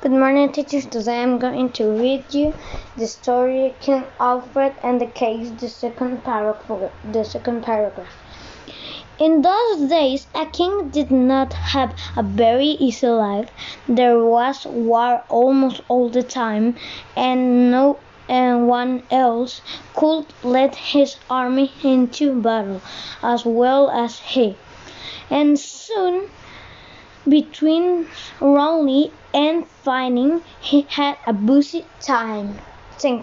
Good morning, teachers. Today I'm going to read you the story King Alfred and the Cakes, the second paragraph. The second paragraph. In those days, a king did not have a very easy life. There was war almost all the time, and no and one else could lead his army into battle as well as he. And soon between running and fighting, he had a busy time. Thank you.